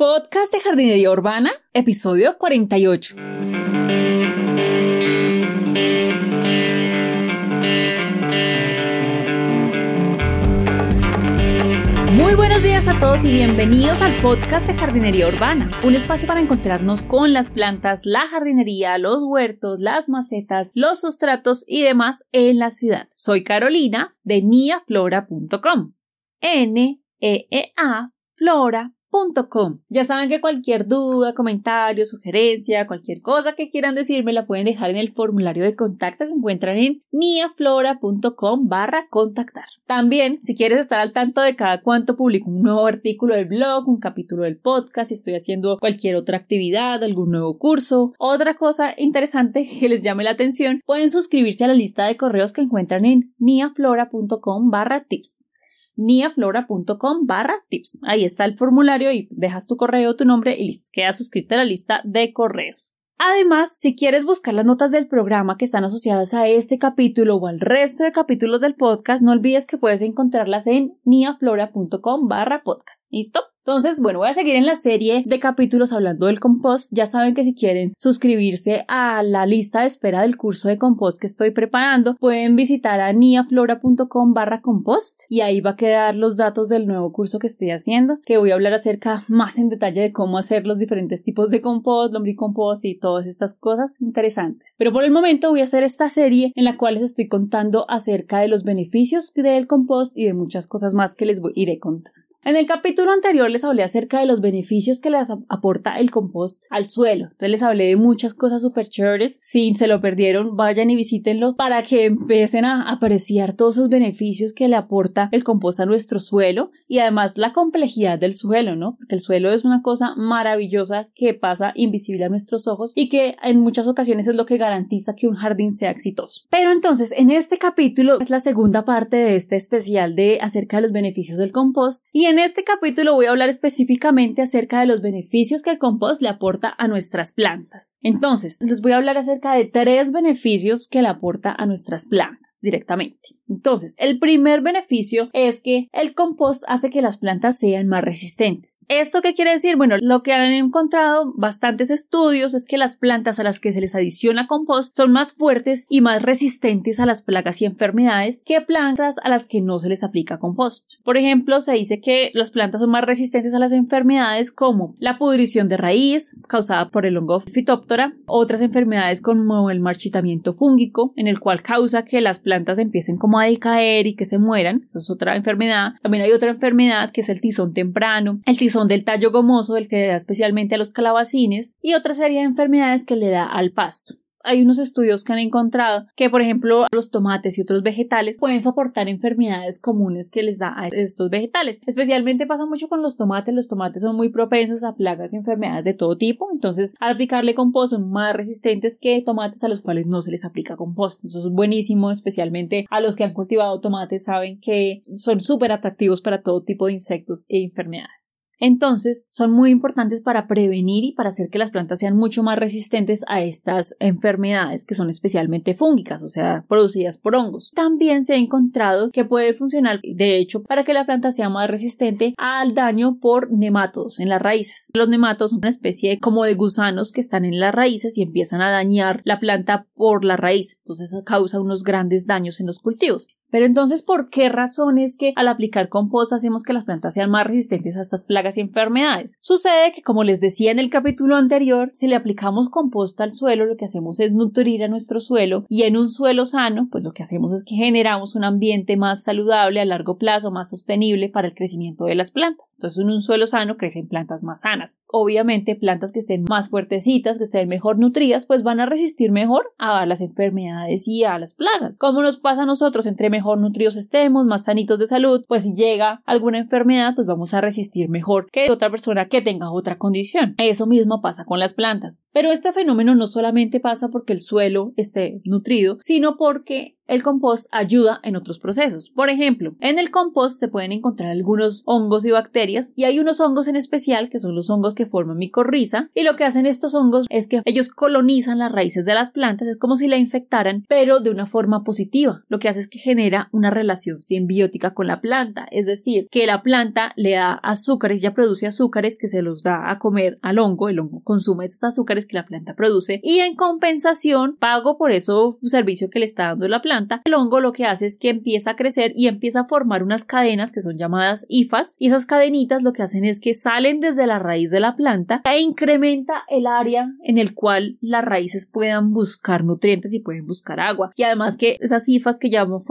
Podcast de Jardinería Urbana, episodio 48. Muy buenos días a todos y bienvenidos al podcast de Jardinería Urbana, un espacio para encontrarnos con las plantas, la jardinería, los huertos, las macetas, los sustratos y demás en la ciudad. Soy Carolina de niaflora.com. N E E A Flora ya saben que cualquier duda, comentario, sugerencia, cualquier cosa que quieran decirme la pueden dejar en el formulario de contacto que encuentran en niaflora.com barra contactar. También, si quieres estar al tanto de cada cuánto publico un nuevo artículo del blog, un capítulo del podcast, si estoy haciendo cualquier otra actividad, algún nuevo curso, otra cosa interesante que les llame la atención, pueden suscribirse a la lista de correos que encuentran en niaflora.com barra tips niaflora.com barra tips. Ahí está el formulario y dejas tu correo, tu nombre y listo, quedas suscrito a la lista de correos. Además, si quieres buscar las notas del programa que están asociadas a este capítulo o al resto de capítulos del podcast, no olvides que puedes encontrarlas en niaflora.com barra podcast. ¿Listo? Entonces, bueno, voy a seguir en la serie de capítulos hablando del compost. Ya saben que si quieren suscribirse a la lista de espera del curso de compost que estoy preparando, pueden visitar a niaflora.com barra compost y ahí va a quedar los datos del nuevo curso que estoy haciendo, que voy a hablar acerca más en detalle de cómo hacer los diferentes tipos de compost, lombricompost y todas estas cosas interesantes. Pero por el momento voy a hacer esta serie en la cual les estoy contando acerca de los beneficios del compost y de muchas cosas más que les voy, iré contando. En el capítulo anterior les hablé acerca de los beneficios que les aporta el compost al suelo. Entonces les hablé de muchas cosas súper chéveres. Si se lo perdieron, vayan y visítenlo para que empiecen a apreciar todos esos beneficios que le aporta el compost a nuestro suelo y además la complejidad del suelo, ¿no? Porque el suelo es una cosa maravillosa que pasa invisible a nuestros ojos y que en muchas ocasiones es lo que garantiza que un jardín sea exitoso. Pero entonces, en este capítulo es la segunda parte de este especial de acerca de los beneficios del compost y en este capítulo voy a hablar específicamente acerca de los beneficios que el compost le aporta a nuestras plantas. Entonces, les voy a hablar acerca de tres beneficios que le aporta a nuestras plantas directamente. Entonces, el primer beneficio es que el compost hace que las plantas sean más resistentes. ¿Esto qué quiere decir? Bueno, lo que han encontrado bastantes estudios es que las plantas a las que se les adiciona compost son más fuertes y más resistentes a las plagas y enfermedades que plantas a las que no se les aplica compost. Por ejemplo, se dice que las plantas son más resistentes a las enfermedades como la pudrición de raíz causada por el hongo Phytophthora, otras enfermedades como el marchitamiento fúngico, en el cual causa que las plantas empiecen como a decaer y que se mueran. Esa es otra enfermedad. También hay otra enfermedad que es el tizón temprano, el tizón del tallo gomoso, el que le da especialmente a los calabacines, y otra serie de enfermedades que le da al pasto hay unos estudios que han encontrado que, por ejemplo, los tomates y otros vegetales pueden soportar enfermedades comunes que les da a estos vegetales. Especialmente pasa mucho con los tomates. Los tomates son muy propensos a plagas y enfermedades de todo tipo. Entonces, al aplicarle compost son más resistentes que tomates a los cuales no se les aplica compost. Eso es buenísimo, especialmente a los que han cultivado tomates saben que son súper atractivos para todo tipo de insectos e enfermedades. Entonces, son muy importantes para prevenir y para hacer que las plantas sean mucho más resistentes a estas enfermedades que son especialmente fúngicas, o sea, producidas por hongos. También se ha encontrado que puede funcionar, de hecho, para que la planta sea más resistente al daño por nematodos en las raíces. Los nematodos son una especie como de gusanos que están en las raíces y empiezan a dañar la planta por la raíz. Entonces causa unos grandes daños en los cultivos. Pero entonces, ¿por qué razón es que al aplicar compost hacemos que las plantas sean más resistentes a estas plagas y enfermedades? Sucede que, como les decía en el capítulo anterior, si le aplicamos compost al suelo, lo que hacemos es nutrir a nuestro suelo y en un suelo sano, pues lo que hacemos es que generamos un ambiente más saludable a largo plazo, más sostenible para el crecimiento de las plantas. Entonces, en un suelo sano crecen plantas más sanas. Obviamente, plantas que estén más fuertecitas, que estén mejor nutridas, pues van a resistir mejor a las enfermedades y a las plagas. Como nos pasa a nosotros entre nutridos estemos, más sanitos de salud, pues si llega alguna enfermedad, pues vamos a resistir mejor que otra persona que tenga otra condición. Eso mismo pasa con las plantas. Pero este fenómeno no solamente pasa porque el suelo esté nutrido, sino porque el compost ayuda en otros procesos. Por ejemplo, en el compost se pueden encontrar algunos hongos y bacterias y hay unos hongos en especial que son los hongos que forman micorriza y lo que hacen estos hongos es que ellos colonizan las raíces de las plantas, es como si la infectaran, pero de una forma positiva. Lo que hace es que genera genera una relación simbiótica con la planta, es decir, que la planta le da azúcares, ya produce azúcares que se los da a comer al hongo, el hongo consume estos azúcares que la planta produce y en compensación pago por eso servicio que le está dando la planta. El hongo lo que hace es que empieza a crecer y empieza a formar unas cadenas que son llamadas hifas y esas cadenitas lo que hacen es que salen desde la raíz de la planta e incrementa el área en el cual las raíces puedan buscar nutrientes y pueden buscar agua y además que esas hifas que ya van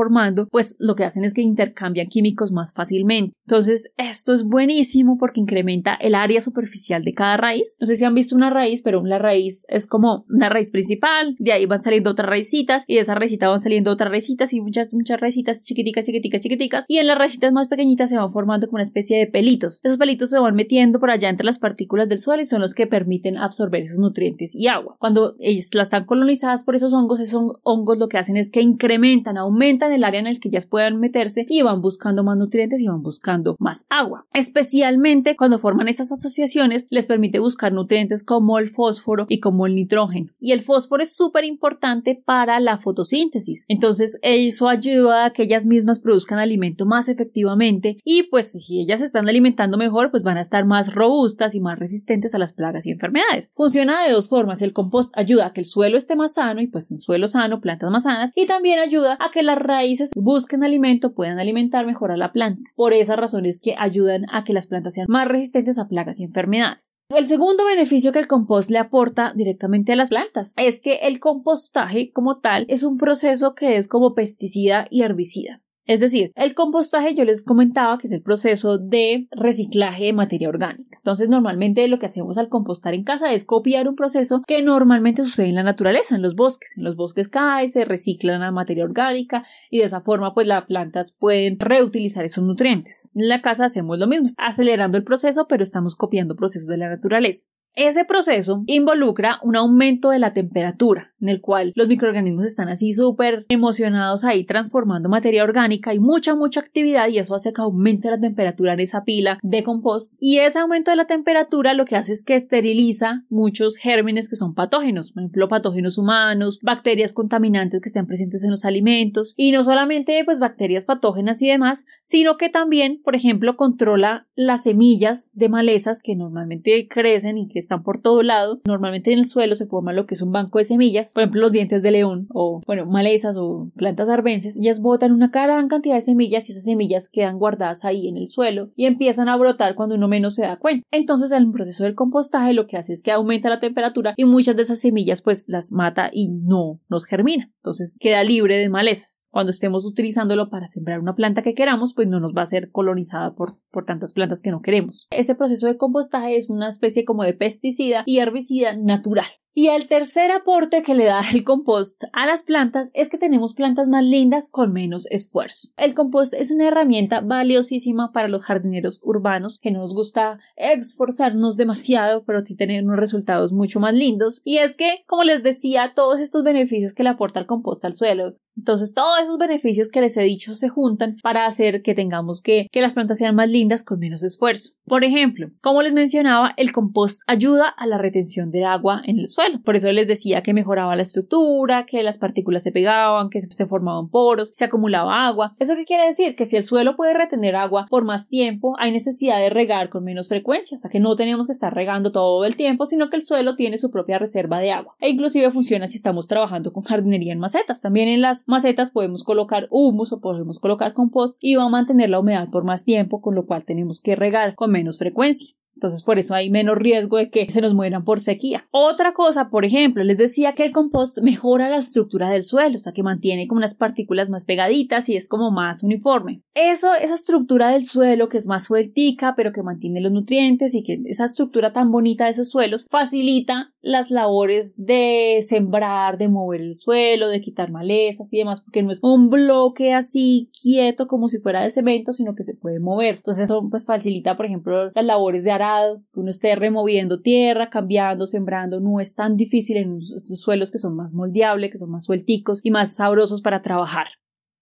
pues lo que hacen es que intercambian químicos más fácilmente. Entonces esto es buenísimo porque incrementa el área superficial de cada raíz. No sé si han visto una raíz pero una raíz es como una raíz principal de ahí van saliendo otras raicitas y de esa van saliendo otras raicitas y muchas muchas raicitas chiquiticas chiquiticas chiquiticas y en las raicitas más pequeñitas se van formando como una especie de pelitos. Esos pelitos se van metiendo por allá entre las partículas del suelo y son los que permiten absorber esos nutrientes y agua. Cuando ellas las están colonizadas por esos hongos esos hongos lo que hacen es que incrementan aumentan el área en el que ellas puedan meterse y van buscando más nutrientes y van buscando más agua. Especialmente cuando forman esas asociaciones les permite buscar nutrientes como el fósforo y como el nitrógeno. Y el fósforo es súper importante para la fotosíntesis. Entonces eso ayuda a que ellas mismas produzcan alimento más efectivamente y pues si ellas están alimentando mejor pues van a estar más robustas y más resistentes a las plagas y enfermedades. Funciona de dos formas. El compost ayuda a que el suelo esté más sano y pues en suelo sano plantas más sanas y también ayuda a que las raíces busquen alimento puedan alimentar mejor a la planta por esas razones que ayudan a que las plantas sean más resistentes a plagas y enfermedades el segundo beneficio que el compost le aporta directamente a las plantas es que el compostaje como tal es un proceso que es como pesticida y herbicida. Es decir, el compostaje yo les comentaba que es el proceso de reciclaje de materia orgánica. Entonces, normalmente lo que hacemos al compostar en casa es copiar un proceso que normalmente sucede en la naturaleza, en los bosques. En los bosques cae, se recicla la materia orgánica y de esa forma pues las plantas pueden reutilizar esos nutrientes. En la casa hacemos lo mismo, acelerando el proceso, pero estamos copiando procesos de la naturaleza. Ese proceso involucra un aumento de la temperatura, en el cual los microorganismos están así súper emocionados ahí transformando materia orgánica y mucha, mucha actividad y eso hace que aumente la temperatura en esa pila de compost. Y ese aumento de la temperatura lo que hace es que esteriliza muchos gérmenes que son patógenos, por ejemplo, patógenos humanos, bacterias contaminantes que estén presentes en los alimentos y no solamente pues bacterias patógenas y demás, sino que también, por ejemplo, controla las semillas de malezas que normalmente crecen y que están por todo lado. Normalmente en el suelo se forma lo que es un banco de semillas, por ejemplo los dientes de león o, bueno, malezas o plantas arbences. Ellas botan una gran cantidad de semillas y esas semillas quedan guardadas ahí en el suelo y empiezan a brotar cuando uno menos se da cuenta. Entonces el proceso del compostaje lo que hace es que aumenta la temperatura y muchas de esas semillas pues las mata y no nos germina. Entonces queda libre de malezas. Cuando estemos utilizándolo para sembrar una planta que queramos, pues no nos va a ser colonizada por, por tantas plantas que no queremos. Ese proceso de compostaje es una especie como de pesticida y herbicida natural. Y el tercer aporte que le da el compost a las plantas es que tenemos plantas más lindas con menos esfuerzo. El compost es una herramienta valiosísima para los jardineros urbanos que no nos gusta esforzarnos demasiado, pero sí tener unos resultados mucho más lindos. Y es que, como les decía, todos estos beneficios que le aporta el compost al suelo, entonces todos esos beneficios que les he dicho se juntan para hacer que tengamos que, que las plantas sean más lindas con menos esfuerzo. Por ejemplo, como les mencionaba, el compost ayuda a la retención de agua en el suelo. Por eso les decía que mejoraba la estructura, que las partículas se pegaban, que se formaban poros, se acumulaba agua. ¿Eso qué quiere decir? Que si el suelo puede retener agua por más tiempo, hay necesidad de regar con menos frecuencia. O sea que no tenemos que estar regando todo el tiempo, sino que el suelo tiene su propia reserva de agua. E inclusive funciona si estamos trabajando con jardinería en macetas. También en las macetas podemos colocar humus o podemos colocar compost y va a mantener la humedad por más tiempo, con lo cual tenemos que regar con menos frecuencia. Entonces, por eso hay menos riesgo de que se nos mueran por sequía. Otra cosa, por ejemplo, les decía que el compost mejora la estructura del suelo, o sea, que mantiene como unas partículas más pegaditas y es como más uniforme. Eso, esa estructura del suelo que es más sueltica, pero que mantiene los nutrientes y que esa estructura tan bonita de esos suelos facilita las labores de sembrar, de mover el suelo, de quitar malezas y demás, porque no es un bloque así quieto como si fuera de cemento, sino que se puede mover. Entonces eso pues facilita, por ejemplo, las labores de arado, que uno esté removiendo tierra, cambiando, sembrando, no es tan difícil en estos suelos que son más moldeables, que son más suelticos y más sabrosos para trabajar.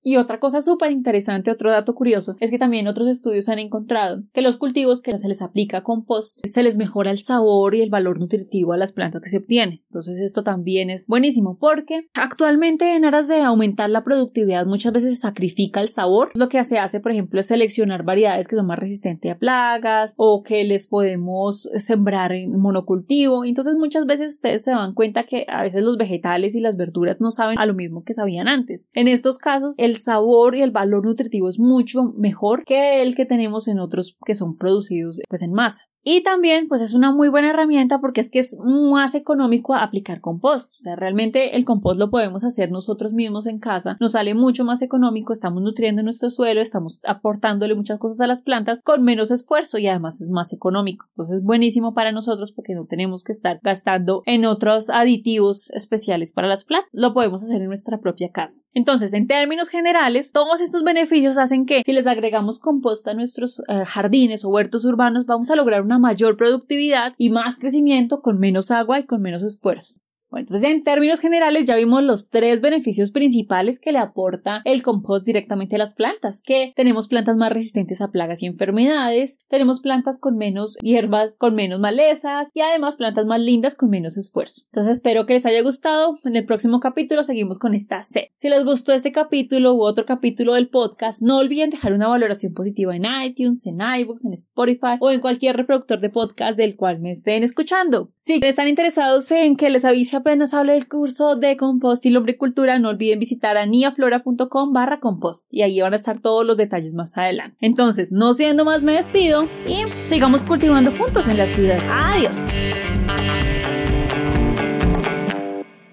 Y otra cosa súper interesante, otro dato curioso, es que también otros estudios han encontrado que los cultivos que se les aplica compost se les mejora el sabor y el valor nutritivo a las plantas que se obtienen. Entonces esto también es buenísimo porque actualmente en aras de aumentar la productividad muchas veces se sacrifica el sabor. Lo que se hace, por ejemplo, es seleccionar variedades que son más resistentes a plagas o que les podemos sembrar en monocultivo. Entonces muchas veces ustedes se dan cuenta que a veces los vegetales y las verduras no saben a lo mismo que sabían antes. En estos casos el sabor y el valor nutritivo es mucho mejor que el que tenemos en otros que son producidos pues en masa. Y también, pues es una muy buena herramienta porque es que es más económico aplicar compost. O sea, realmente el compost lo podemos hacer nosotros mismos en casa. Nos sale mucho más económico, estamos nutriendo nuestro suelo, estamos aportándole muchas cosas a las plantas con menos esfuerzo y además es más económico. Entonces es buenísimo para nosotros porque no tenemos que estar gastando en otros aditivos especiales para las plantas. Lo podemos hacer en nuestra propia casa. Entonces, en términos generales, todos estos beneficios hacen que si les agregamos compost a nuestros eh, jardines o huertos urbanos, vamos a lograr una mayor productividad y más crecimiento con menos agua y con menos esfuerzo. Bueno, entonces en términos generales ya vimos los tres beneficios principales que le aporta el compost directamente a las plantas, que tenemos plantas más resistentes a plagas y enfermedades, tenemos plantas con menos hierbas, con menos malezas y además plantas más lindas con menos esfuerzo. Entonces espero que les haya gustado. En el próximo capítulo seguimos con esta set. Si les gustó este capítulo u otro capítulo del podcast, no olviden dejar una valoración positiva en iTunes, en iBooks, en Spotify o en cualquier reproductor de podcast del cual me estén escuchando. Si están interesados en que les avise apenas hable del curso de compost y lombricultura, no olviden visitar aniaflora.com barra compost y ahí van a estar todos los detalles más adelante. Entonces, no siendo más, me despido y sigamos cultivando juntos en la ciudad. Adiós.